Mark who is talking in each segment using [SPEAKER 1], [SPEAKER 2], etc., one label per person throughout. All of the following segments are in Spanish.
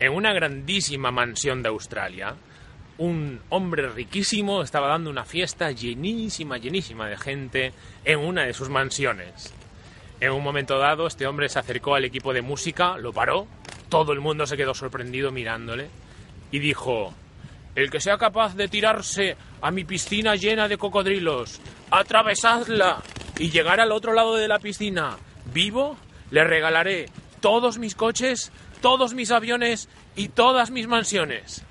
[SPEAKER 1] En una grandísima mansión de Australia, un hombre riquísimo estaba dando una fiesta llenísima, llenísima de gente en una de sus mansiones. En un momento dado, este hombre se acercó al equipo de música, lo paró, todo el mundo se quedó sorprendido mirándole y dijo, el que sea capaz de tirarse a mi piscina llena de cocodrilos, atravesadla y llegar al otro lado de la piscina vivo, le regalaré todos mis coches, todos mis aviones y todas mis mansiones.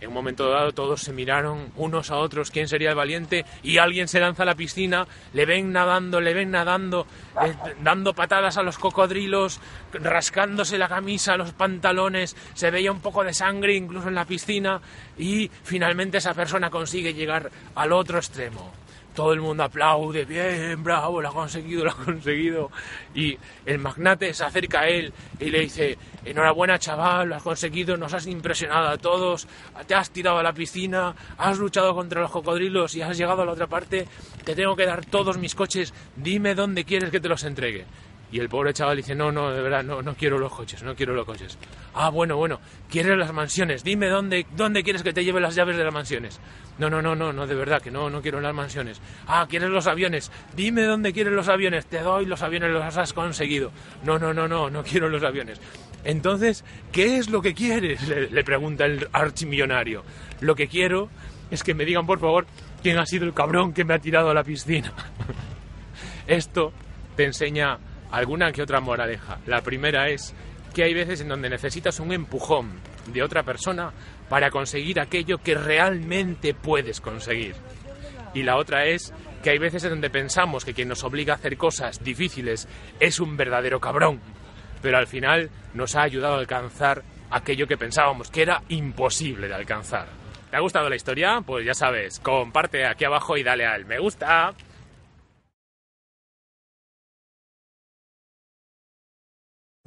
[SPEAKER 1] En un momento dado todos se miraron unos a otros quién sería el valiente y alguien se lanza a la piscina, le ven nadando, le ven nadando, eh, dando patadas a los cocodrilos, rascándose la camisa, los pantalones, se veía un poco de sangre incluso en la piscina y finalmente esa persona consigue llegar al otro extremo todo el mundo aplaude, bien, bravo, lo ha conseguido, lo ha conseguido. Y el magnate se acerca a él y le dice, enhorabuena chaval, lo has conseguido, nos has impresionado a todos, te has tirado a la piscina, has luchado contra los cocodrilos y has llegado a la otra parte, te tengo que dar todos mis coches, dime dónde quieres que te los entregue. Y el pobre chaval dice, no, no, de verdad, no, no quiero los coches, no quiero los coches. Ah, bueno, bueno, ¿quieres las mansiones? Dime dónde, dónde quieres que te lleve las llaves de las mansiones. No, no, no, no, no, de verdad, que no, no quiero las mansiones. Ah, ¿quieres los aviones? Dime dónde quieres los aviones, te doy los aviones, los has conseguido. No, no, no, no, no quiero los aviones. Entonces, ¿qué es lo que quieres? Le, le pregunta el archimillonario. Lo que quiero es que me digan, por favor, quién ha sido el cabrón que me ha tirado a la piscina. Esto te enseña alguna que otra moraleja. La primera es que hay veces en donde necesitas un empujón de otra persona para conseguir aquello que realmente puedes conseguir. Y la otra es que hay veces en donde pensamos que quien nos obliga a hacer cosas difíciles es un verdadero cabrón, pero al final nos ha ayudado a alcanzar aquello que pensábamos que era imposible de alcanzar. ¿Te ha gustado la historia? Pues ya sabes, comparte aquí abajo y dale al me gusta.